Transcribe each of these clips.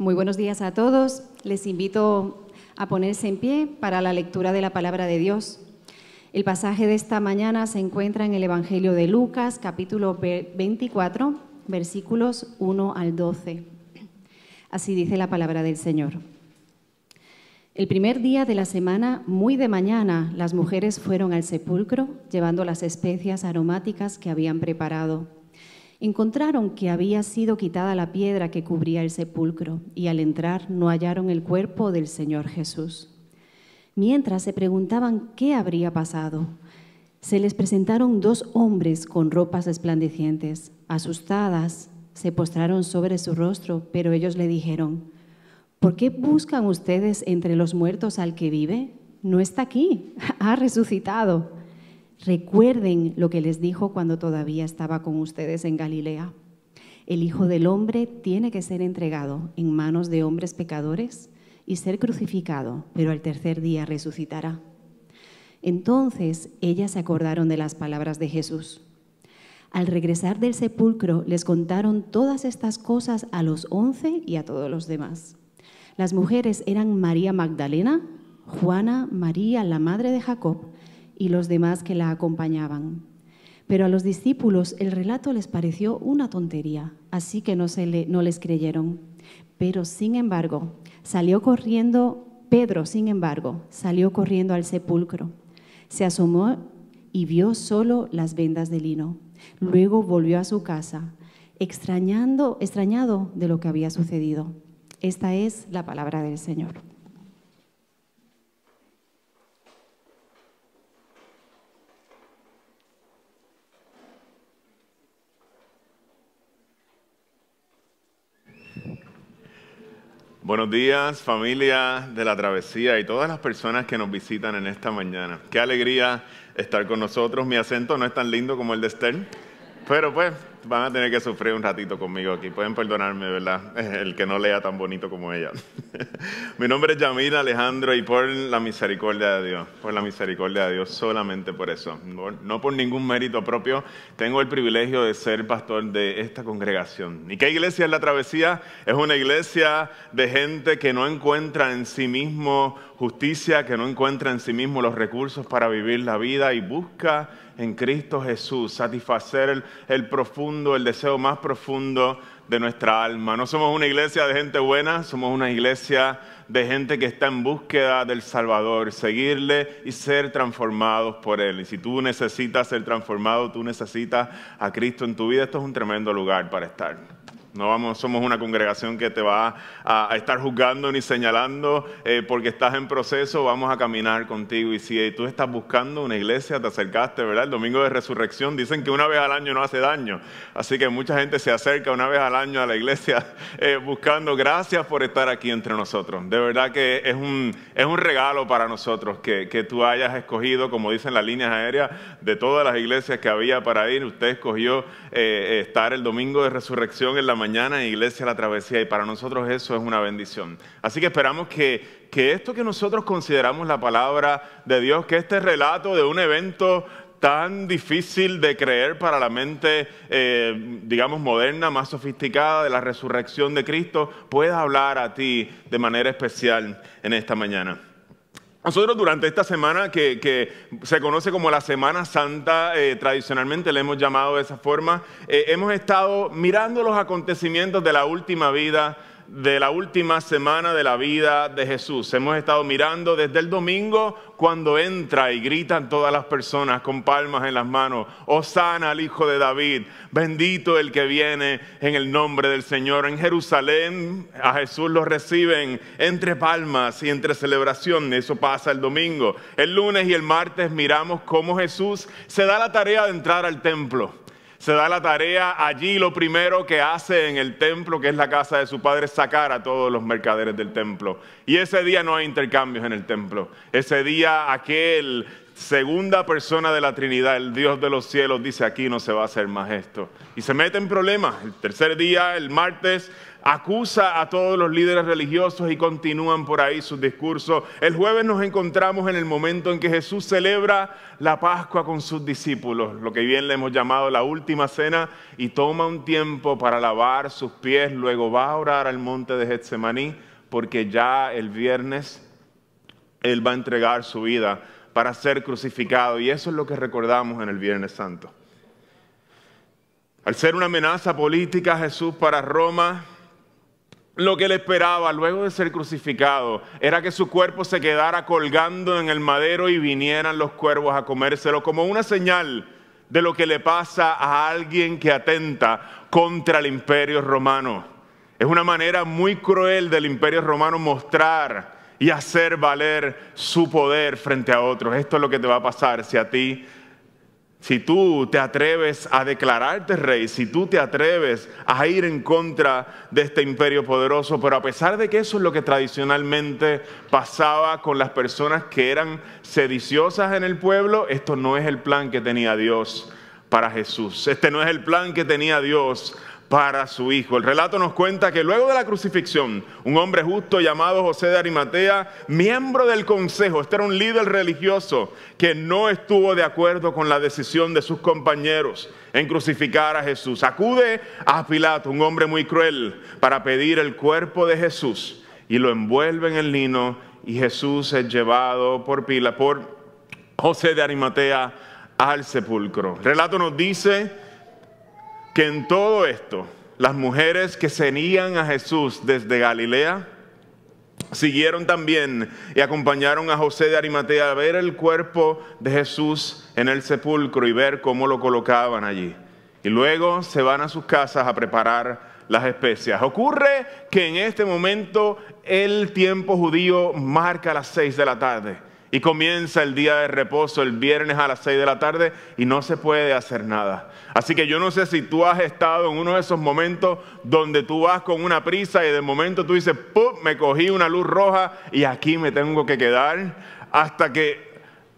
Muy buenos días a todos. Les invito a ponerse en pie para la lectura de la palabra de Dios. El pasaje de esta mañana se encuentra en el Evangelio de Lucas, capítulo 24, versículos 1 al 12. Así dice la palabra del Señor. El primer día de la semana, muy de mañana, las mujeres fueron al sepulcro llevando las especias aromáticas que habían preparado encontraron que había sido quitada la piedra que cubría el sepulcro y al entrar no hallaron el cuerpo del Señor Jesús. Mientras se preguntaban qué habría pasado, se les presentaron dos hombres con ropas resplandecientes. Asustadas, se postraron sobre su rostro, pero ellos le dijeron, ¿por qué buscan ustedes entre los muertos al que vive? No está aquí, ha resucitado. Recuerden lo que les dijo cuando todavía estaba con ustedes en Galilea. El Hijo del Hombre tiene que ser entregado en manos de hombres pecadores y ser crucificado, pero al tercer día resucitará. Entonces ellas se acordaron de las palabras de Jesús. Al regresar del sepulcro les contaron todas estas cosas a los once y a todos los demás. Las mujeres eran María Magdalena, Juana, María, la madre de Jacob, y los demás que la acompañaban. Pero a los discípulos el relato les pareció una tontería, así que no, se les creyeron. Pero sin embargo, salió corriendo, Pedro, sin embargo, salió corriendo al sepulcro. Se asomó y vio solo las vendas de lino. Luego volvió a su casa, extrañando, extrañado de lo que había sucedido. Esta es la palabra del Señor. Buenos días, familia de la travesía y todas las personas que nos visitan en esta mañana. Qué alegría estar con nosotros. Mi acento no es tan lindo como el de Esther, pero pues van a tener que sufrir un ratito conmigo aquí. Pueden perdonarme, ¿verdad? El que no lea tan bonito como ella. Mi nombre es Yamil Alejandro y por la misericordia de Dios, por la misericordia de Dios, solamente por eso, no por ningún mérito propio, tengo el privilegio de ser pastor de esta congregación. ¿Y qué iglesia es la travesía? Es una iglesia de gente que no encuentra en sí mismo justicia, que no encuentra en sí mismo los recursos para vivir la vida y busca en Cristo Jesús, satisfacer el, profundo, el deseo más profundo de nuestra alma. No somos una iglesia de gente buena, somos una iglesia de gente que está en búsqueda del Salvador, seguirle y ser transformados por Él. Y si tú necesitas ser transformado, tú necesitas a Cristo en tu vida, esto es un tremendo lugar para estar. No vamos, somos una congregación que te va a, estar juzgando ni señalando eh, porque estás en proceso. Vamos a caminar contigo. Y si tú estás buscando una iglesia, te acercaste, ¿verdad? El domingo de resurrección dicen que una vez al año no hace daño. Así que mucha gente se acerca una vez al año a la iglesia eh, buscando. Gracias por estar aquí entre nosotros. De verdad que es un, es un regalo para nosotros que, que tú hayas escogido, como dicen las líneas aéreas, de todas las iglesias que había para ir. Usted escogió eh, estar el domingo de resurrección en la mañana en Iglesia La Travesía y para nosotros eso es una bendición. Así que esperamos que, que esto que nosotros consideramos la palabra de Dios, que este relato de un evento tan difícil de creer para la mente, eh, digamos, moderna, más sofisticada de la resurrección de Cristo, pueda hablar a ti de manera especial en esta mañana. Nosotros durante esta semana que, se conoce como la Semana Santa, eh, tradicionalmente le hemos llamado de esa forma, eh, hemos estado mirando los acontecimientos de la última vida de la última semana de la vida de Jesús. Hemos estado mirando desde el domingo cuando entra y gritan todas las personas con palmas en las manos, Osana al Hijo de David, bendito el que viene en el nombre del Señor. En Jerusalén a Jesús lo reciben entre palmas y entre celebración. Eso pasa el domingo. El lunes y el martes miramos cómo Jesús se da la tarea de entrar al templo se da la tarea allí, lo primero que hace en el templo, que es la casa de su padre, es sacar a todos los mercaderes del templo. Y ese día no hay intercambios en el templo. Ese día aquel segunda persona de la Trinidad, el Dios de los cielos, dice aquí no se va a hacer más esto. Y se mete en problemas. El tercer día, el martes, acusa a todos los líderes religiosos y continúan por ahí sus discursos. El jueves nos encontramos en el momento en que Jesús celebra la Pascua con sus discípulos, lo que bien le hemos llamado la última cena, y toma un tiempo para lavar sus pies, luego va a orar al monte de Getsemaní, porque ya el viernes Él va a entregar su vida para ser crucificado, y eso es lo que recordamos en el Viernes Santo. Al ser una amenaza política Jesús para Roma, lo que le esperaba luego de ser crucificado era que su cuerpo se quedara colgando en el madero y vinieran los cuervos a comérselo como una señal de lo que le pasa a alguien que atenta contra el imperio romano. Es una manera muy cruel del imperio romano mostrar y hacer valer su poder frente a otros. Esto es lo que te va a pasar si a ti si tú te atreves a declararte rey, si tú te atreves a ir en contra de este imperio poderoso, pero a pesar de que eso es lo que tradicionalmente pasaba con las personas que eran sediciosas en el pueblo, esto no es el plan que tenía Dios para Jesús. Este no es el plan que tenía Dios para su hijo. El relato nos cuenta que luego de la crucifixión, un hombre justo llamado José de Arimatea, miembro del consejo, este era un líder religioso que no estuvo de acuerdo con la decisión de sus compañeros en crucificar a Jesús. Acude a Pilato, un hombre muy cruel, para pedir el cuerpo de Jesús y lo envuelve en el lino y Jesús es llevado por Pila, por José de Arimatea al sepulcro. El relato nos dice que en todo esto las mujeres que seguían a Jesús desde Galilea siguieron también y acompañaron a José de Arimatea a ver el cuerpo de Jesús en el sepulcro y ver cómo lo colocaban allí. Y luego se van a sus casas a preparar las especias. Ocurre que en este momento el tiempo judío marca las seis de la tarde y comienza el día de reposo el viernes a las seis de la tarde y no se puede hacer nada. Así que yo no sé si tú has estado en uno de esos momentos donde tú vas con una prisa y de momento tú dices, ¡pum! Me cogí una luz roja y aquí me tengo que quedar hasta que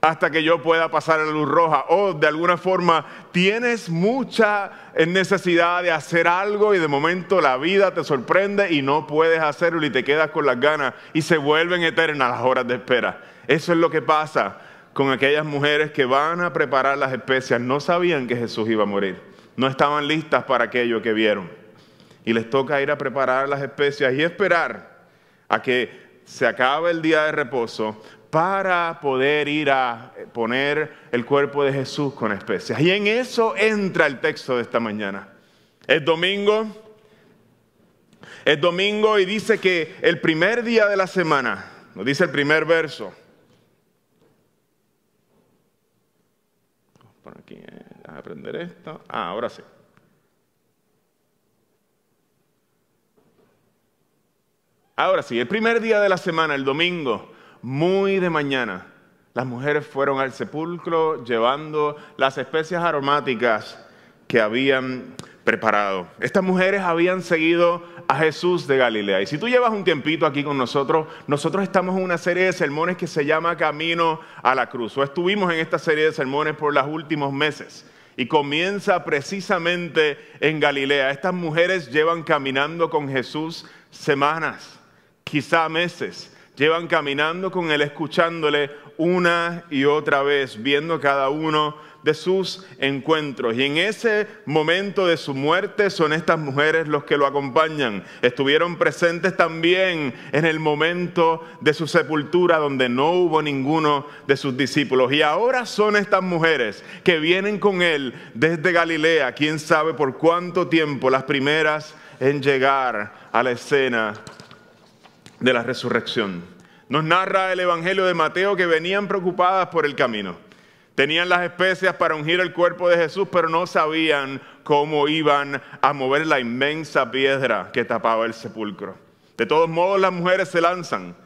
hasta que yo pueda pasar la luz roja. O de alguna forma tienes mucha necesidad de hacer algo y de momento la vida te sorprende y no puedes hacerlo y te quedas con las ganas y se vuelven eternas las horas de espera. Eso es lo que pasa con aquellas mujeres que van a preparar las especias. No sabían que Jesús iba a morir. No estaban listas para aquello que vieron. Y les toca ir a preparar las especias y esperar a que se acabe el día de reposo para poder ir a poner el cuerpo de Jesús con especias. Y en eso entra el texto de esta mañana. Es domingo. Es domingo y dice que el primer día de la semana, nos dice el primer verso, Por aquí, eh, aprender esto. Ah, ahora sí. Ahora sí, el primer día de la semana, el domingo, muy de mañana, las mujeres fueron al sepulcro llevando las especias aromáticas que habían preparado. Estas mujeres habían seguido a Jesús de Galilea. Y si tú llevas un tiempito aquí con nosotros, nosotros estamos en una serie de sermones que se llama Camino a la Cruz. O estuvimos en esta serie de sermones por los últimos meses. Y comienza precisamente en Galilea. Estas mujeres llevan caminando con Jesús semanas, quizá meses. Llevan caminando con Él, escuchándole una y otra vez, viendo cada uno de sus encuentros. Y en ese momento de su muerte son estas mujeres los que lo acompañan. Estuvieron presentes también en el momento de su sepultura donde no hubo ninguno de sus discípulos. Y ahora son estas mujeres que vienen con él desde Galilea, quién sabe por cuánto tiempo, las primeras en llegar a la escena de la resurrección. Nos narra el Evangelio de Mateo que venían preocupadas por el camino. Tenían las especias para ungir el cuerpo de Jesús, pero no sabían cómo iban a mover la inmensa piedra que tapaba el sepulcro. De todos modos, las mujeres se lanzan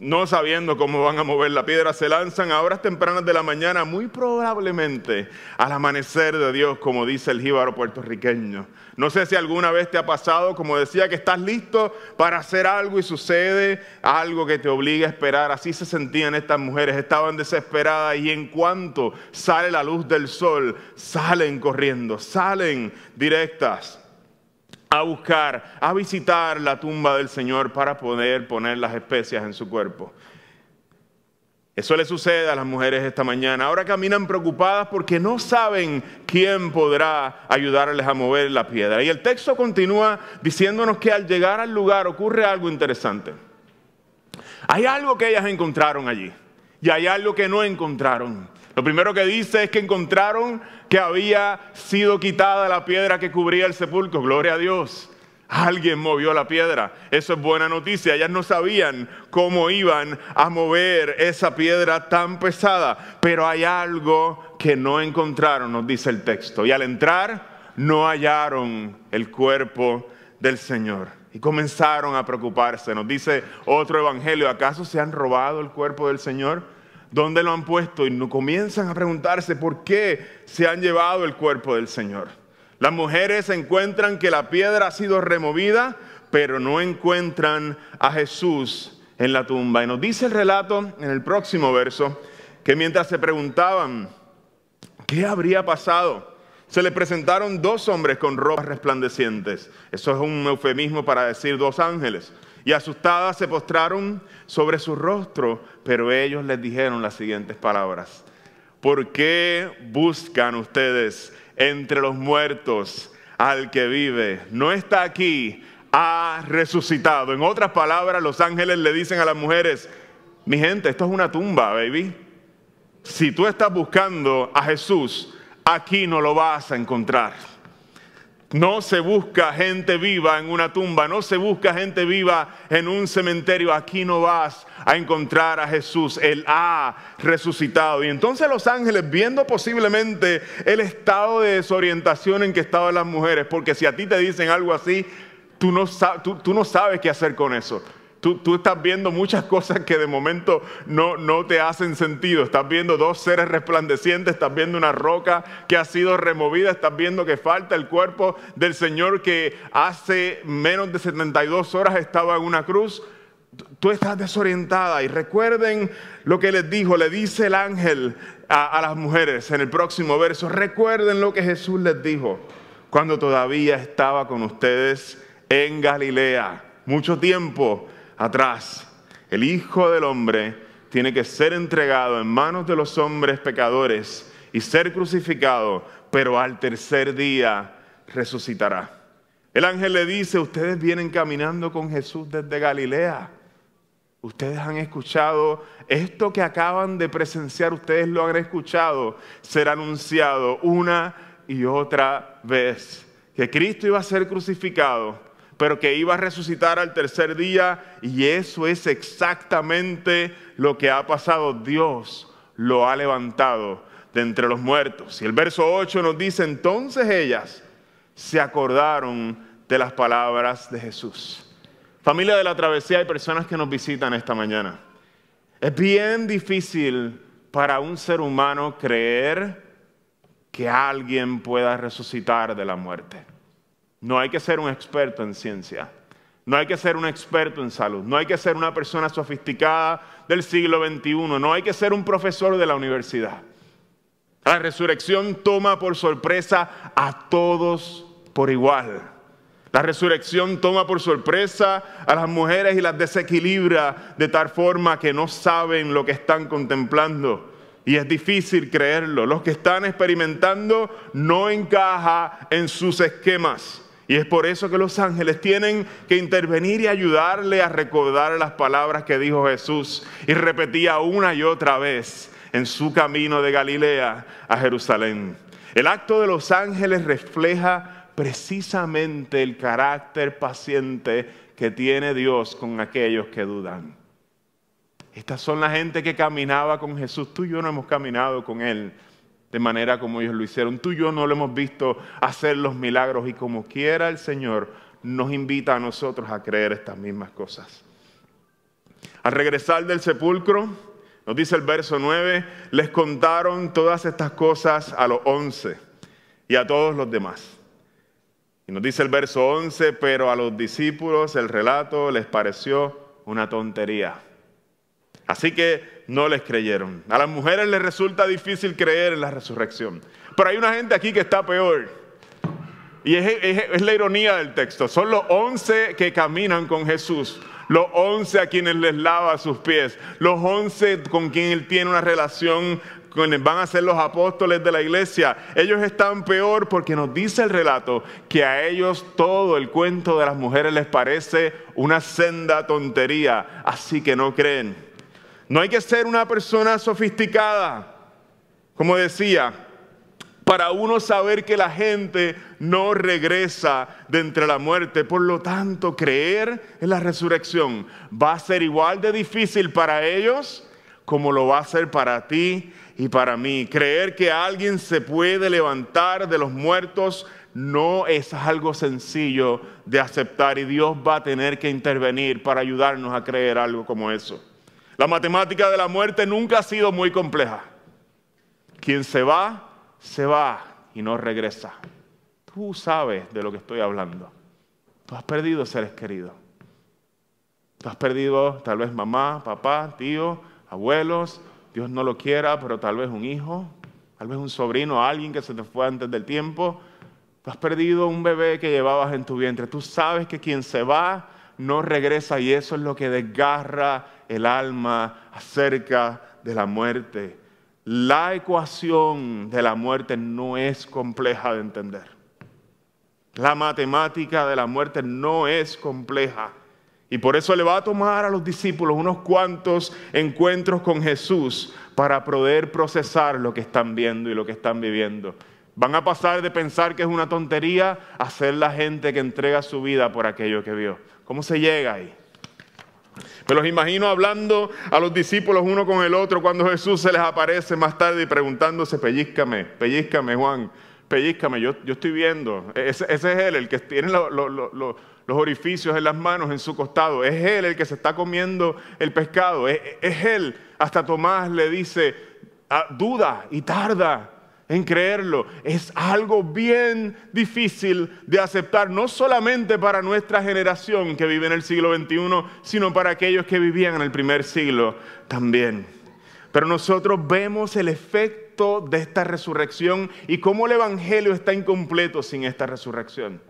no sabiendo cómo van a mover la piedra, se lanzan a horas tempranas de la mañana, muy probablemente al amanecer de Dios, como dice el jíbaro puertorriqueño. No sé si alguna vez te ha pasado, como decía, que estás listo para hacer algo y sucede algo que te obliga a esperar. Así se sentían estas mujeres, estaban desesperadas y en cuanto sale la luz del sol, salen corriendo, salen directas a buscar, a visitar la tumba del Señor para poder poner las especias en su cuerpo. Eso le sucede a las mujeres esta mañana. Ahora caminan preocupadas porque no saben quién podrá ayudarles a mover la piedra. Y el texto continúa diciéndonos que al llegar al lugar ocurre algo interesante. Hay algo que ellas encontraron allí y hay algo que no encontraron. Lo primero que dice es que encontraron que había sido quitada la piedra que cubría el sepulcro. Gloria a Dios. Alguien movió la piedra. Eso es buena noticia. Ellas no sabían cómo iban a mover esa piedra tan pesada. Pero hay algo que no encontraron, nos dice el texto. Y al entrar, no hallaron el cuerpo del Señor. Y comenzaron a preocuparse. Nos dice otro evangelio, ¿acaso se han robado el cuerpo del Señor? ¿Dónde lo han puesto? Y no comienzan a preguntarse por qué se han llevado el cuerpo del Señor. Las mujeres encuentran que la piedra ha sido removida, pero no encuentran a Jesús en la tumba. Y nos dice el relato en el próximo verso que mientras se preguntaban qué habría pasado, se le presentaron dos hombres con ropas resplandecientes. Eso es un eufemismo para decir dos ángeles. Y asustadas se postraron sobre su rostro, pero ellos les dijeron las siguientes palabras. ¿Por qué buscan ustedes entre los muertos al que vive. No está aquí, ha resucitado. En otras palabras, los ángeles le dicen a las mujeres, mi gente, esto es una tumba, baby. Si tú estás buscando a Jesús, aquí no lo vas a encontrar. No se busca gente viva en una tumba, no se busca gente viva en un cementerio. Aquí no vas a encontrar a Jesús. Él ha resucitado. Y entonces los ángeles, viendo posiblemente el estado de desorientación en que estaban las mujeres, porque si a ti te dicen algo así, tú no, tú no sabes qué hacer con eso. Tú, estás viendo muchas cosas que de momento no, no te hacen sentido. Estás viendo dos seres resplandecientes, estás viendo una roca que ha sido removida, estás viendo que falta el cuerpo del Señor que hace menos de 72 horas estaba en una cruz. Tú estás desorientada y recuerden lo que les dijo, le dice el ángel a, a las mujeres en el próximo verso. Recuerden lo que Jesús les dijo cuando todavía estaba con ustedes en Galilea. Mucho tiempo atrás. El Hijo del Hombre tiene que ser entregado en manos de los hombres pecadores y ser crucificado, pero al tercer día resucitará. El ángel le dice, ustedes vienen caminando con Jesús desde Galilea. Ustedes han escuchado esto que acaban de presenciar, ustedes lo han escuchado ser anunciado una y otra vez, que Cristo iba a ser crucificado, pero que iba a resucitar al tercer día y eso es exactamente lo que ha pasado. Dios lo ha levantado de entre los muertos. Y el verso 8 nos dice, entonces ellas se acordaron de las palabras de Jesús. Familia de la travesía, hay personas que nos visitan esta mañana. Es bien difícil para un ser humano creer que alguien pueda resucitar de la muerte. No hay que ser un experto en ciencia. No hay que ser un experto en salud. No hay que ser una persona sofisticada del siglo XXI. No hay que ser un profesor de la universidad. La resurrección toma por sorpresa a todos por igual. La resurrección toma por sorpresa a las mujeres y las desequilibra de tal forma que no saben lo que están contemplando. Y es difícil creerlo. Los que están experimentando no encaja en sus esquemas. Y es por eso que los ángeles tienen que intervenir y ayudarle a recordar las palabras que dijo Jesús y repetía una y otra vez en su camino de Galilea a Jerusalén. El acto de los ángeles refleja precisamente el carácter paciente que tiene Dios con aquellos que dudan. Estas son la gente que caminaba con Jesús. Tú y yo no hemos caminado con Él de manera como ellos lo hicieron. Tú y yo no lo hemos visto hacer los milagros y como quiera el Señor nos invita a nosotros a creer estas mismas cosas. Al regresar del sepulcro, nos dice el verso 9, les contaron todas estas cosas a los once y a todos los demás. Y nos dice el verso 11, pero a los discípulos el relato les pareció una tontería. Así que no les creyeron. A las mujeres les resulta difícil creer en la resurrección. Pero hay una gente aquí que está peor. Y es, la ironía del texto. Son los once que caminan con Jesús. Los once a quienes les lava sus pies. Los once con quien él tiene una relación van a ser los apóstoles de la iglesia. Ellos están peor porque nos dice el relato que a ellos todo el cuento de las mujeres les parece una senda tontería, así que no creen. No hay que ser una persona sofisticada, como decía, para uno saber que la gente no regresa de entre la muerte. Por lo tanto, creer en la resurrección va a ser igual de difícil para ellos como lo va a ser para ti y para mí. Creer que alguien se puede levantar de los muertos no es algo sencillo de aceptar y Dios va a tener que intervenir para ayudarnos a creer algo como eso. La matemática de la muerte nunca ha sido muy compleja. Quien se va, se va y no regresa. Tú sabes de lo que estoy hablando. Tú has perdido seres queridos. Tú has perdido tal vez mamá, papá, tío, abuelos, Dios no lo quiera, pero tal vez un hijo, tal vez un sobrino, alguien que se te fue antes del tiempo. Tú has perdido un bebé que llevabas en tu vientre. Tú sabes que quien se va no regresa y eso es lo que desgarra el alma acerca de la muerte. La ecuación de la muerte no es compleja de entender. La matemática de la muerte no es compleja. Y por eso le va a tomar a los discípulos unos cuantos encuentros con Jesús para poder procesar lo que están viendo y lo que están viviendo. Van a pasar de pensar que es una tontería a ser la gente que entrega su vida por aquello que vio. ¿Cómo se llega ahí? Me los imagino hablando a los discípulos uno con el otro cuando Jesús se les aparece más tarde y preguntándose, pellizcame, pellizcame Juan, pellizcame, yo, yo estoy viendo. Ese, es él, el que tiene los los orificios en las manos, en su costado. Es Él el que se está comiendo el pescado. Es, Él. Hasta Tomás le dice, ah, duda y tarda en creerlo. Es algo bien difícil de aceptar, no solamente para nuestra generación que vive en el siglo XXI, sino para aquellos que vivían en el primer siglo también. Pero nosotros vemos el efecto de esta resurrección y cómo el Evangelio está incompleto sin esta resurrección.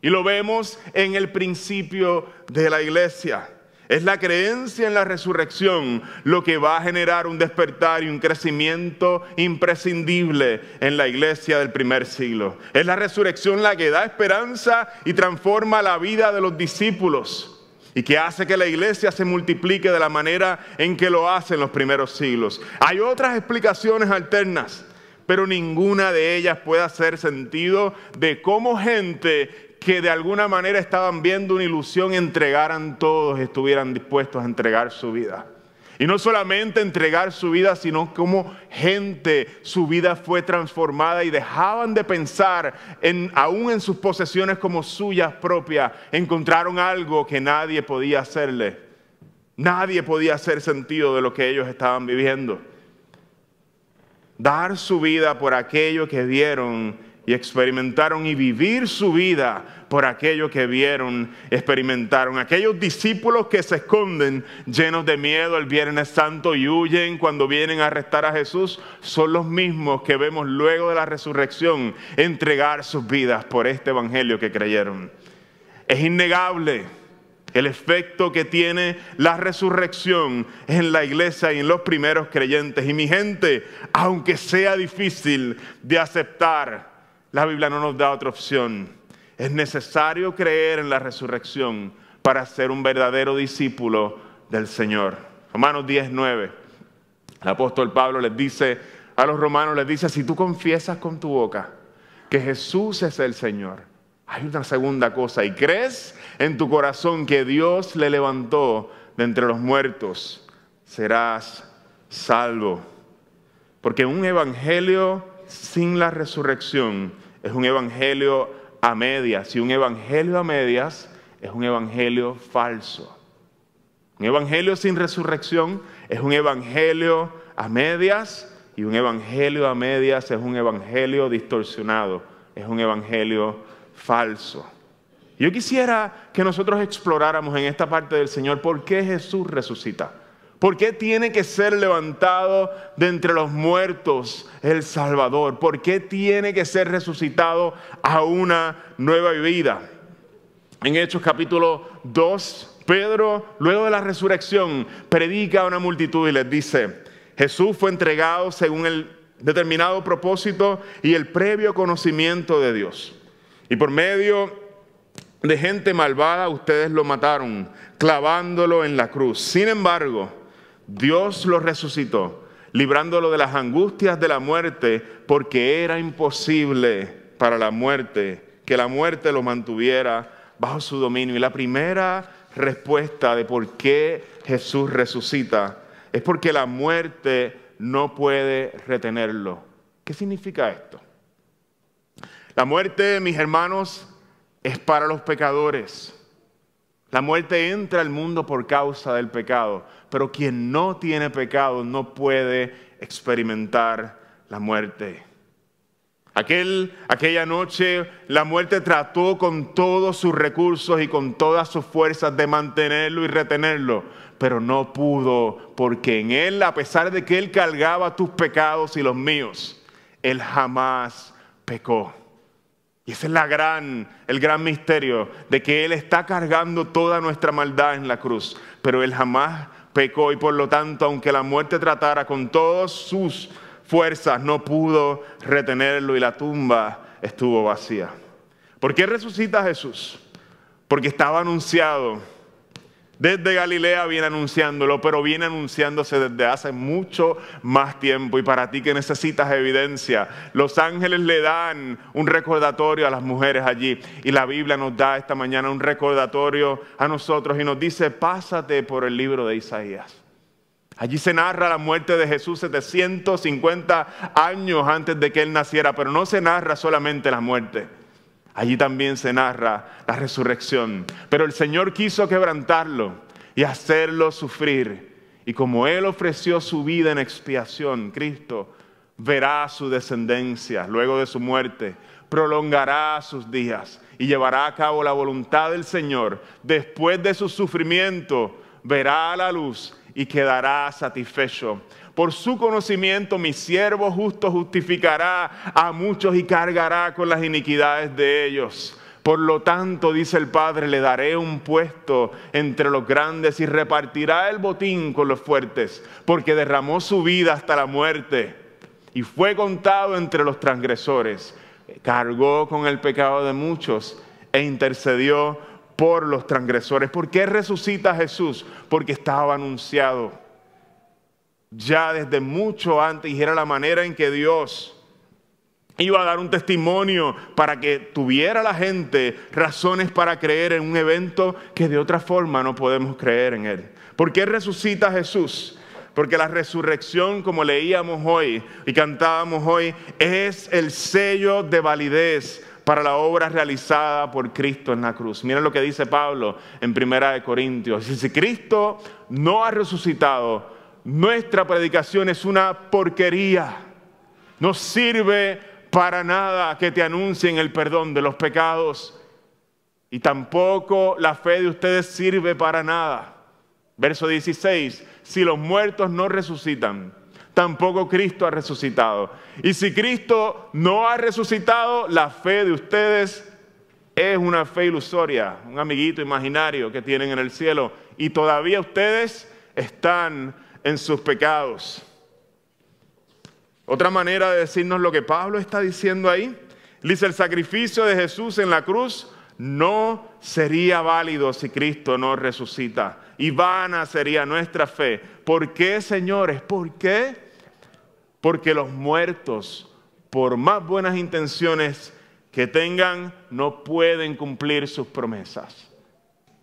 Y lo vemos en el principio de la iglesia. Es la creencia en la resurrección lo que va a generar un despertar y un crecimiento imprescindible en la iglesia del primer siglo. Es la resurrección la que da esperanza y transforma la vida de los discípulos y que hace que la iglesia se multiplique de la manera en que lo hace en los primeros siglos. Hay otras explicaciones alternas, pero ninguna de ellas puede hacer sentido de cómo gente que de alguna manera estaban viendo una ilusión entregaran todos, estuvieran dispuestos a entregar su vida. Y no solamente entregar su vida, sino como gente su vida fue transformada y dejaban de pensar en, aún en sus posesiones como suyas propias. Encontraron algo que nadie podía hacerle. Nadie podía hacer sentido de lo que ellos estaban viviendo. Dar su vida por aquello que vieron y experimentaron y vivir su vida por aquello que vieron, experimentaron. Aquellos discípulos que se esconden llenos de miedo el Viernes Santo y huyen cuando vienen a arrestar a Jesús, son los mismos que vemos luego de la resurrección entregar sus vidas por este Evangelio que creyeron. Es innegable el efecto que tiene la resurrección en la iglesia y en los primeros creyentes. Y mi gente, aunque sea difícil de aceptar, la Biblia no nos da otra opción. Es necesario creer en la resurrección para ser un verdadero discípulo del Señor. Romanos 19. El apóstol Pablo les dice a los romanos, les dice, si tú confiesas con tu boca que Jesús es el Señor, hay una segunda cosa, y crees en tu corazón que Dios le levantó de entre los muertos, serás salvo. Porque un evangelio sin la resurrección es un evangelio a medias. Y un evangelio a medias es un evangelio falso. Un evangelio sin resurrección es un evangelio a medias y un evangelio a medias es un evangelio distorsionado, es un evangelio falso. Yo quisiera que nosotros exploráramos en esta parte del Señor por qué Jesús resucita. ¿Por qué tiene que ser levantado de entre los muertos el Salvador? ¿Por qué tiene que ser resucitado a una nueva vida? En Hechos capítulo 2, Pedro, luego de la resurrección, predica a una multitud y les dice, Jesús fue entregado según el determinado propósito y el previo conocimiento de Dios. Y por medio de gente malvada ustedes lo mataron, clavándolo en la cruz. Sin embargo, Dios lo resucitó, librándolo de las angustias de la muerte, porque era imposible para la muerte que la muerte lo mantuviera bajo su dominio. Y la primera respuesta de por qué Jesús resucita es porque la muerte no puede retenerlo. ¿Qué significa esto? La muerte, mis hermanos, es para los pecadores. La muerte entra al mundo por causa del pecado, pero quien no tiene pecado no puede experimentar la muerte. Aquel, aquella noche la muerte trató con todos sus recursos y con todas sus fuerzas de mantenerlo y retenerlo, pero no pudo, porque en él, a pesar de que él cargaba tus pecados y los míos, él jamás pecó. Y ese es la gran, el gran misterio de que Él está cargando toda nuestra maldad en la cruz, pero Él jamás y por lo tanto, aunque la muerte tratara con todas sus fuerzas, no pudo retenerlo y la tumba estuvo vacía. ¿Por qué resucita Jesús? Porque estaba anunciado desde Galilea viene anunciándolo, pero viene anunciándose desde hace mucho más tiempo. Y para ti que necesitas evidencia, los ángeles le dan un recordatorio a las mujeres allí. Y la Biblia nos da esta mañana un recordatorio a nosotros y nos dice, pásate por el libro de Isaías. Allí se narra la muerte de Jesús 750 años antes de que él naciera, pero no se narra solamente la muerte Allí también se narra la resurrección. Pero el Señor quiso quebrantarlo y hacerlo sufrir. Y como Él ofreció su vida en expiación, Cristo verá su descendencia luego de su muerte, prolongará sus días y llevará a cabo la voluntad del Señor. Después de su sufrimiento, verá la luz y quedará satisfecho. Por su conocimiento mi siervo justo justificará a muchos y cargará con las iniquidades de ellos. Por lo tanto, dice el Padre, le daré un puesto entre los grandes y repartirá el botín con los fuertes, porque derramó su vida hasta la muerte y fue contado entre los transgresores. Cargó con el pecado de muchos e intercedió por los transgresores. ¿Por qué resucita Jesús? Porque estaba anunciado ya desde mucho antes y era la manera en que Dios iba a dar un testimonio para que tuviera la gente razones para creer en un evento que de otra forma no podemos creer en él. ¿Por qué resucita Jesús? Porque la resurrección, como leíamos hoy y cantábamos hoy, es el sello de validez para la obra realizada por Cristo en la cruz. Miren lo que dice Pablo en Primera de Corintios. Si Cristo no ha resucitado, nuestra predicación es una porquería. No sirve para nada que te anuncien el perdón de los pecados. Y tampoco la fe de ustedes sirve para nada. Verso 16, si los muertos no resucitan, tampoco Cristo ha resucitado. Y si Cristo no ha resucitado, la fe de ustedes es una fe ilusoria, un amiguito imaginario que tienen en el cielo. Y todavía ustedes están en sus pecados. Otra manera de decirnos lo que Pablo está diciendo ahí, dice, el sacrificio de Jesús en la cruz no sería válido si Cristo no resucita. Y vana sería nuestra fe. ¿Por qué, señores? ¿Por qué? Porque los muertos, por más buenas intenciones que tengan, no pueden cumplir sus promesas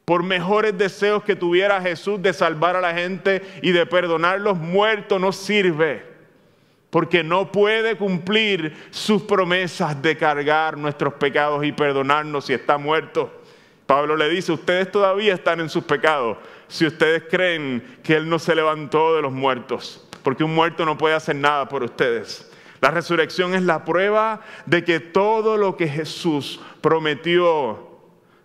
por mejores deseos que tuviera Jesús de salvar a la gente y de perdonar los muertos, no sirve. Porque no puede cumplir sus promesas de cargar nuestros pecados y perdonarnos si está muerto. Pablo le dice, ustedes todavía están en sus pecados si ustedes creen que Él no se levantó de los muertos. Porque un muerto no puede hacer nada por ustedes. La resurrección es la prueba de que todo lo que Jesús prometió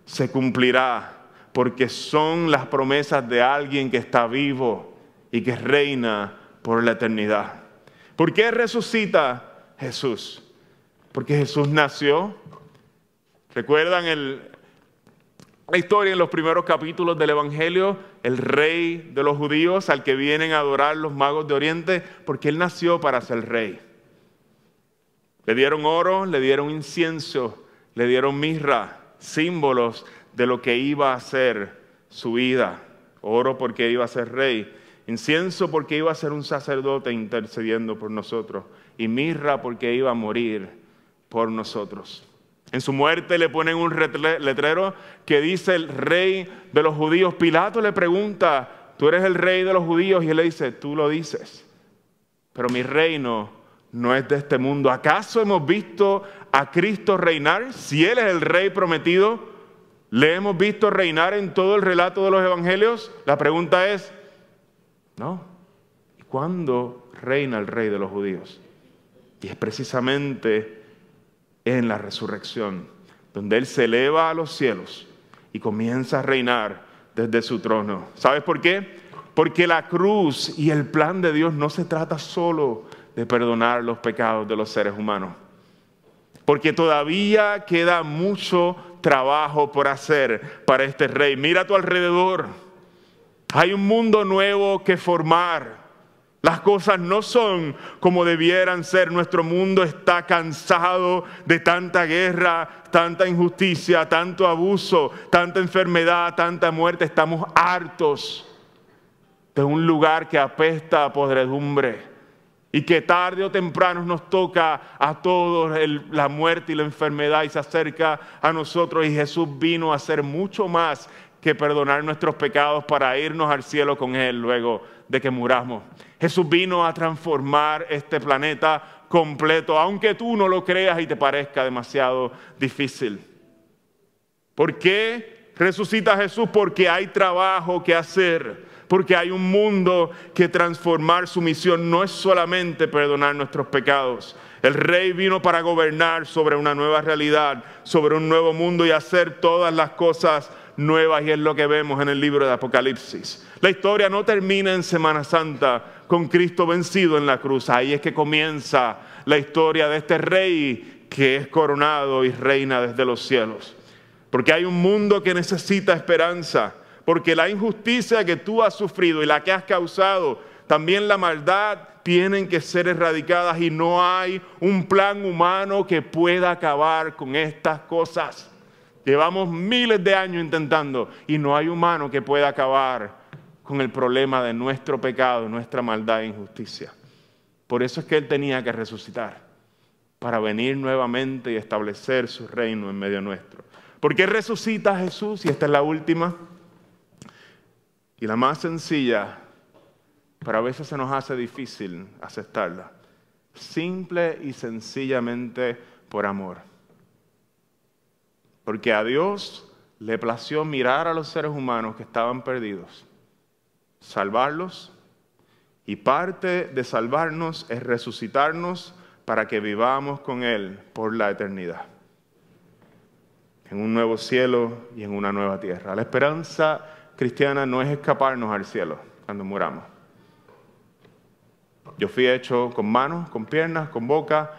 se cumplirá porque son las promesas de alguien que está vivo y que reina por la eternidad. ¿Por qué resucita Jesús? Porque Jesús nació. ¿Recuerdan la historia en los primeros capítulos del Evangelio? El rey de los judíos al que vienen a adorar los magos de Oriente, porque él nació para ser rey. Le dieron oro, le dieron incienso, le dieron mirra, símbolos de lo que iba a ser su vida. Oro porque iba a ser rey, incienso porque iba a ser un sacerdote intercediendo por nosotros y mirra porque iba a morir por nosotros. En su muerte le ponen un letrero que dice el rey de los judíos. Pilato le pregunta, tú eres el rey de los judíos y él le dice, tú lo dices, pero mi reino no es de este mundo. ¿Acaso hemos visto a Cristo reinar? Si Él es el rey prometido, ¿le hemos visto reinar en todo el relato de los evangelios? La pregunta es, no. ¿Y cuándo reina el rey de los judíos? Y es precisamente en la resurrección, donde Él se eleva a los cielos y comienza a reinar desde su trono. ¿Sabes por qué? Porque la cruz y el plan de Dios no se trata solo de perdonar los pecados de los seres humanos. Porque todavía queda mucho trabajo por hacer para este rey. Mira a tu alrededor. Hay un mundo nuevo que formar. Las cosas no son como debieran ser. Nuestro mundo está cansado de tanta guerra, tanta injusticia, tanto abuso, tanta enfermedad, tanta muerte. Estamos hartos de un lugar que apesta a podredumbre y que tarde o temprano nos toca a todos la muerte y la enfermedad y se acerca a nosotros y Jesús vino a hacer mucho más que perdonar nuestros pecados para irnos al cielo con Él luego de que muramos. Jesús vino a transformar este planeta completo, aunque tú no lo creas y te parezca demasiado difícil. ¿Por qué resucita Jesús? Porque hay trabajo que hacer porque hay un mundo que transformar su misión no es solamente perdonar nuestros pecados. El rey vino para gobernar sobre una nueva realidad, sobre un nuevo mundo y hacer todas las cosas nuevas y es lo que vemos en el libro de Apocalipsis. La historia no termina en Semana Santa con Cristo vencido en la cruz. Ahí es que comienza la historia de este rey que es coronado y reina desde los cielos. Porque hay un mundo que necesita esperanza porque la injusticia que tú has sufrido y la que has causado, también la maldad, tienen que ser erradicadas y no hay un plan humano que pueda acabar con estas cosas. Llevamos miles de años intentando y no hay humano que pueda acabar con el problema de nuestro pecado, nuestra maldad e injusticia. Por eso es que Él tenía que resucitar, para venir nuevamente y establecer su reino en medio nuestro. ¿Por qué resucita Jesús? Y esta es la última. Y la más sencilla, pero a veces se nos hace difícil aceptarla. Simple y sencillamente por amor. Porque a Dios le plació mirar a los seres humanos que estaban perdidos, salvarlos, y parte de salvarnos es resucitarnos para que vivamos con Él por la eternidad. En un nuevo cielo y en una nueva tierra. La esperanza cristiana no es escaparnos al cielo cuando muramos. Yo fui hecho con manos, con piernas, con boca,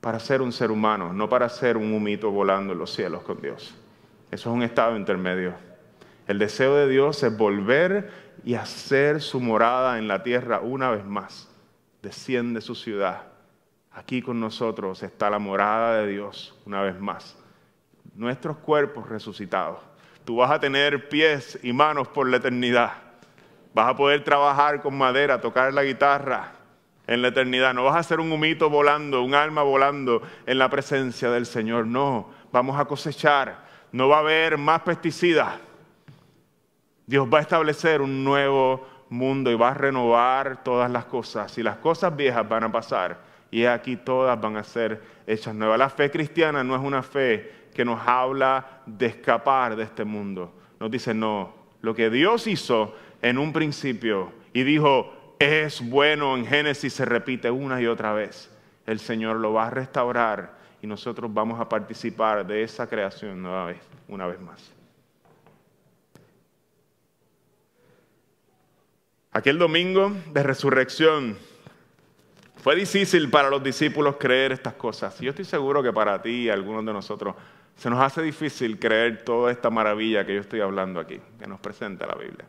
para ser un ser humano, no para ser un humito volando en los cielos con Dios. Eso es un estado intermedio. El deseo de Dios es volver y hacer su morada en la tierra una vez más. Desciende su ciudad. Aquí con nosotros está la morada de Dios una vez más. Nuestros cuerpos resucitados Tú vas a tener pies y manos por la eternidad. Vas a poder trabajar con madera, tocar la guitarra en la eternidad. No vas a ser un humito volando, un alma volando en la presencia del Señor. No, vamos a cosechar. No va a haber más pesticidas. Dios va a establecer un nuevo mundo y va a renovar todas las cosas. Y las cosas viejas van a pasar. Y aquí todas van a ser hechas nuevas. La fe cristiana no es una fe que nos habla de escapar de este mundo. Nos dice, no, lo que Dios hizo en un principio y dijo, es bueno en Génesis, se repite una y otra vez. El Señor lo va a restaurar y nosotros vamos a participar de esa creación nueva vez, una vez más. Aquel domingo de resurrección fue difícil para los discípulos creer estas cosas. Yo estoy seguro que para ti y algunos de nosotros se nos hace difícil creer toda esta maravilla que yo estoy hablando aquí, que nos presenta la Biblia.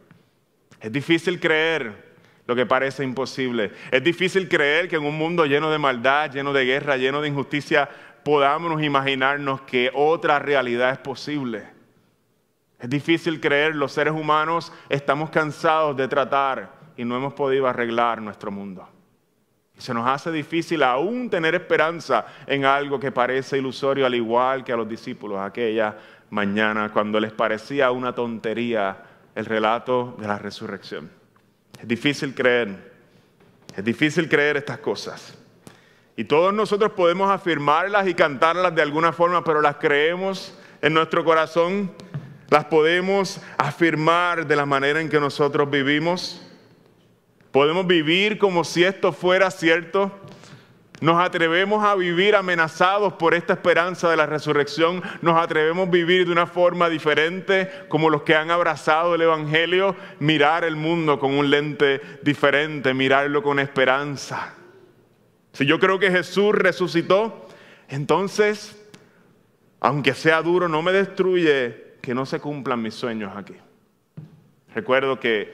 Es difícil creer lo que parece imposible. Es difícil creer que en un mundo lleno de maldad, lleno de guerra, lleno de injusticia, podamos imaginarnos que otra realidad es posible. Es difícil creer, los seres humanos estamos cansados de tratar y no hemos podido arreglar nuestro mundo. Se nos hace difícil aún tener esperanza en algo que parece ilusorio, al igual que a los discípulos aquella mañana, cuando les parecía una tontería el relato de la resurrección. Es difícil creer, es difícil creer estas cosas. Y todos nosotros podemos afirmarlas y cantarlas de alguna forma, pero las creemos en nuestro corazón, las podemos afirmar de la manera en que nosotros vivimos. Podemos vivir como si esto fuera cierto. Nos atrevemos a vivir amenazados por esta esperanza de la resurrección. Nos atrevemos a vivir de una forma diferente, como los que han abrazado el Evangelio, mirar el mundo con un lente diferente, mirarlo con esperanza. Si yo creo que Jesús resucitó, entonces, aunque sea duro, no me destruye que no se cumplan mis sueños aquí. Recuerdo que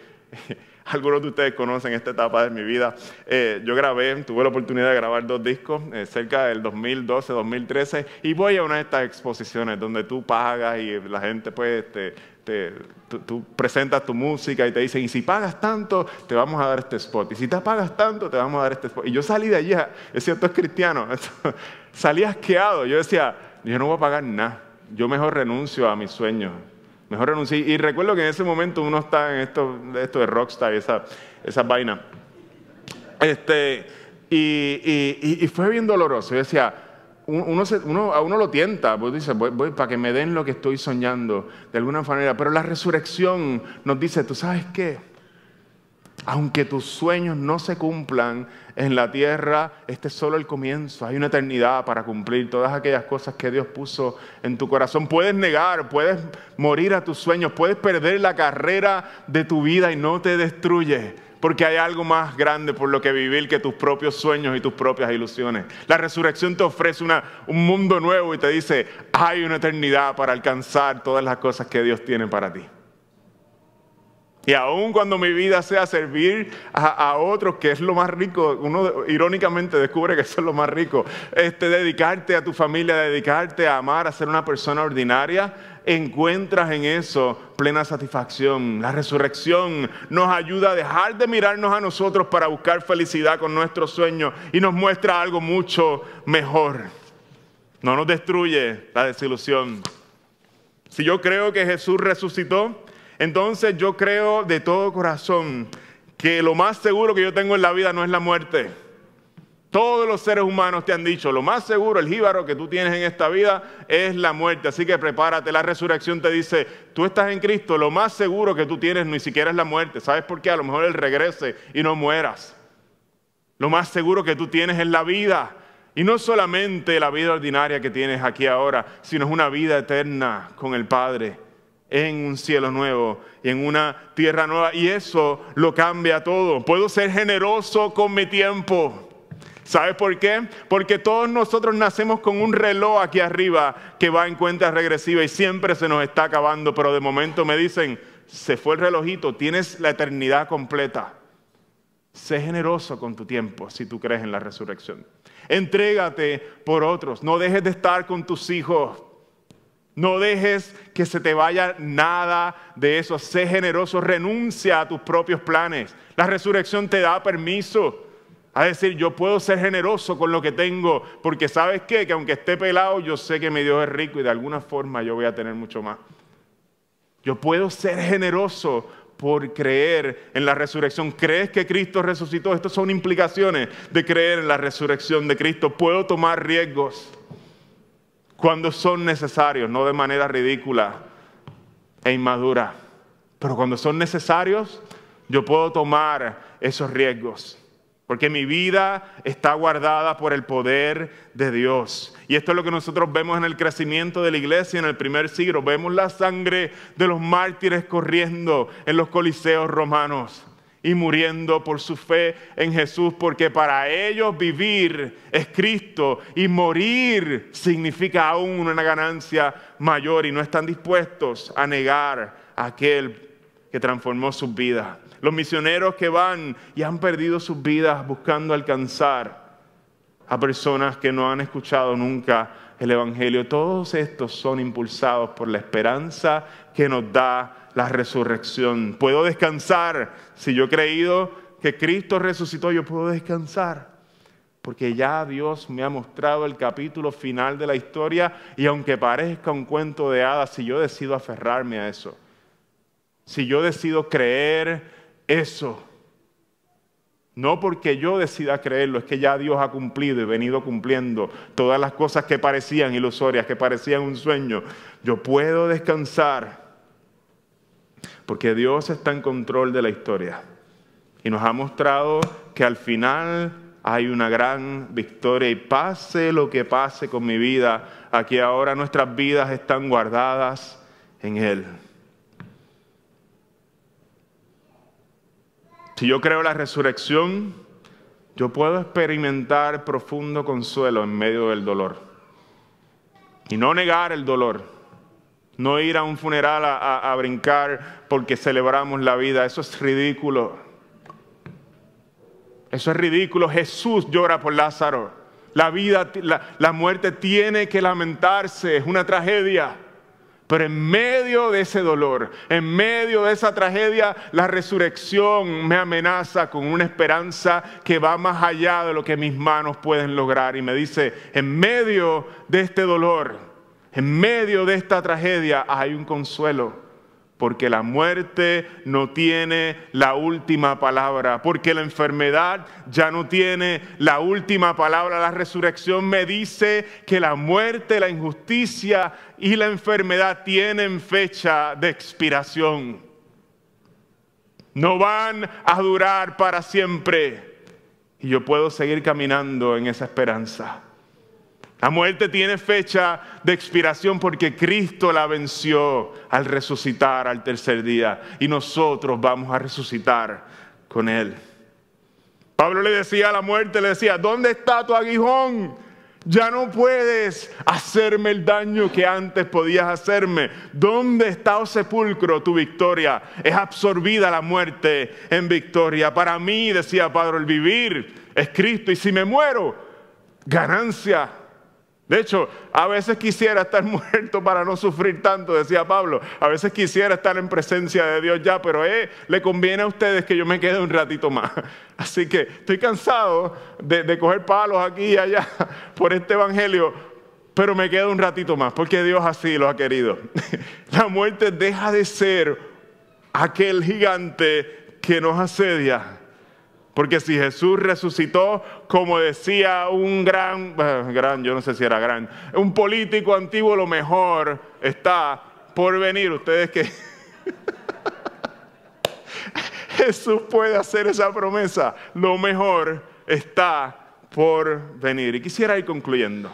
algunos de ustedes conocen esta etapa de mi vida. Eh, yo grabé, tuve la oportunidad de grabar dos discos eh, cerca del 2012, 2013, y voy a una de estas exposiciones donde tú pagas y la gente pues te, tú, presentas tu música y te dicen, y si pagas tanto, te vamos a dar este spot. Y si te pagas tanto, te vamos a dar este spot. Y yo salí de allí, es cierto, es cristiano, salí asqueado. Yo decía, yo no voy a pagar nada. Yo mejor renuncio a mis sueños Mejor renuncié. Y recuerdo que en ese momento uno está en esto, esto de rockstar, esa, esa vaina. Este, y, fue bien doloroso. Yo decía, uno, uno, a uno lo tienta, pues dice, voy, voy, para que me den lo que estoy soñando, de alguna manera. Pero la resurrección nos dice, ¿tú sabes qué? Aunque tus sueños no se cumplan en la tierra, este es solo el comienzo. Hay una eternidad para cumplir todas aquellas cosas que Dios puso en tu corazón. Puedes negar, puedes morir a tus sueños, puedes perder la carrera de tu vida y no te destruye. Porque hay algo más grande por lo que vivir que tus propios sueños y tus propias ilusiones. La resurrección te ofrece un mundo nuevo y te dice, hay una eternidad para alcanzar todas las cosas que Dios tiene para ti. Y aun cuando mi vida sea servir a, otros, que es lo más rico, uno irónicamente descubre que eso es lo más rico, este, dedicarte a tu familia, dedicarte a amar, a ser una persona ordinaria, encuentras en eso plena satisfacción. La resurrección nos ayuda a dejar de mirarnos a nosotros para buscar felicidad con nuestros sueños y nos muestra algo mucho mejor. No nos destruye la desilusión. Si yo creo que Jesús resucitó, entonces yo creo de todo corazón que lo más seguro que yo tengo en la vida no es la muerte. Todos los seres humanos te han dicho, lo más seguro, el jíbaro que tú tienes en esta vida es la muerte. Así que prepárate, la resurrección te dice, tú estás en Cristo, lo más seguro que tú tienes ni siquiera es la muerte. ¿Sabes por qué? A lo mejor Él regrese y no mueras. Lo más seguro que tú tienes es la vida. Y no solamente la vida ordinaria que tienes aquí ahora, sino es una vida eterna con el Padre en un cielo nuevo y en una tierra nueva. Y eso lo cambia todo. Puedo ser generoso con mi tiempo. ¿Sabes por qué? Porque todos nosotros nacemos con un reloj aquí arriba que va en cuenta regresiva y siempre se nos está acabando, pero de momento me dicen, se fue el relojito, tienes la eternidad completa. Sé generoso con tu tiempo si tú crees en la resurrección. Entrégate por otros, no dejes de estar con tus hijos. No dejes que se te vaya nada de eso. Sé generoso, renuncia a tus propios planes. La resurrección te da permiso a decir, yo puedo ser generoso con lo que tengo, porque sabes qué, que aunque esté pelado, yo sé que mi Dios es rico y de alguna forma yo voy a tener mucho más. Yo puedo ser generoso por creer en la resurrección. ¿Crees que Cristo resucitó? Estas son implicaciones de creer en la resurrección de Cristo. Puedo tomar riesgos cuando son necesarios, no de manera ridícula e inmadura. Pero cuando son necesarios, yo puedo tomar esos riesgos. Porque mi vida está guardada por el poder de Dios. Y esto es lo que nosotros vemos en el crecimiento de la iglesia en el primer siglo. Vemos la sangre de los mártires corriendo en los coliseos romanos. Y muriendo por su fe en Jesús, porque para ellos vivir es Cristo y morir significa aún una ganancia mayor y no están dispuestos a negar a aquel que transformó sus vidas. Los misioneros que van y han perdido sus vidas buscando alcanzar a personas que no han escuchado nunca el Evangelio, todos estos son impulsados por la esperanza que nos da la resurrección. Puedo descansar. Si yo he creído que Cristo resucitó, yo puedo descansar. Porque ya Dios me ha mostrado el capítulo final de la historia y aunque parezca un cuento de hadas, si yo decido aferrarme a eso, si yo decido creer eso, no porque yo decida creerlo, es que ya Dios ha cumplido y venido cumpliendo todas las cosas que parecían ilusorias, que parecían un sueño. Yo puedo descansar porque Dios está en control de la historia y nos ha mostrado que al final hay una gran victoria y pase lo que pase con mi vida, aquí ahora nuestras vidas están guardadas en Él. Si yo creo la resurrección, yo puedo experimentar profundo consuelo en medio del dolor y no negar el dolor no ir a un funeral a, brincar porque celebramos la vida. Eso es ridículo. Eso es ridículo. Jesús llora por Lázaro. La vida, la muerte tiene que lamentarse. Es una tragedia. Pero en medio de ese dolor, en medio de esa tragedia, la resurrección me amenaza con una esperanza que va más allá de lo que mis manos pueden lograr. Y me dice, en medio de este dolor, en medio de esta tragedia hay un consuelo, porque la muerte no tiene la última palabra, porque la enfermedad ya no tiene la última palabra. La resurrección me dice que la muerte, la injusticia y la enfermedad tienen fecha de expiración. No van a durar para siempre. Y yo puedo seguir caminando en esa esperanza. La muerte tiene fecha de expiración porque Cristo la venció al resucitar al tercer día y nosotros vamos a resucitar con Él. Pablo le decía a la muerte, le decía, ¿dónde está tu aguijón? Ya no puedes hacerme el daño que antes podías hacerme. ¿Dónde está, oh sepulcro, tu victoria? Es absorbida la muerte en victoria. Para mí, decía Pablo, el vivir es Cristo y si me muero, ganancia de hecho, a veces quisiera estar muerto para no sufrir tanto, decía Pablo. A veces quisiera estar en presencia de Dios ya, pero eh, le conviene a ustedes que yo me quede un ratito más. Así que estoy cansado de, de coger palos aquí y allá por este evangelio, pero me quedo un ratito más, porque Dios así lo ha querido. La muerte deja de ser aquel gigante que nos asedia porque si Jesús resucitó, como decía un gran, eh, gran, yo no sé si era gran, un político antiguo, lo mejor está por venir. Ustedes que Jesús puede hacer esa promesa, lo mejor está por venir. Y quisiera ir concluyendo.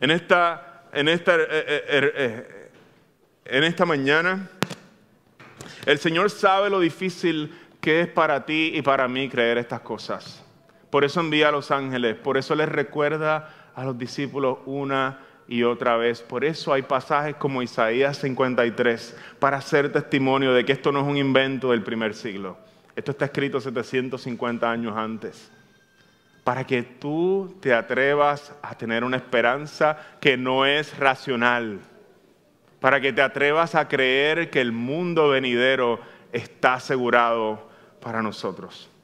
En esta, en esta, eh, eh, en esta mañana, el Señor sabe lo difícil qué es para ti y para mí creer estas cosas. Por eso envía a los ángeles, por eso les recuerda a los discípulos una y otra vez. Por eso hay pasajes como Isaías 53 para hacer testimonio de que esto no es un invento del primer siglo. Esto está escrito 750 años antes. Para que tú te atrevas a tener una esperanza que no es racional. Para que te atrevas a creer que el mundo venidero está asegurado para nosotros.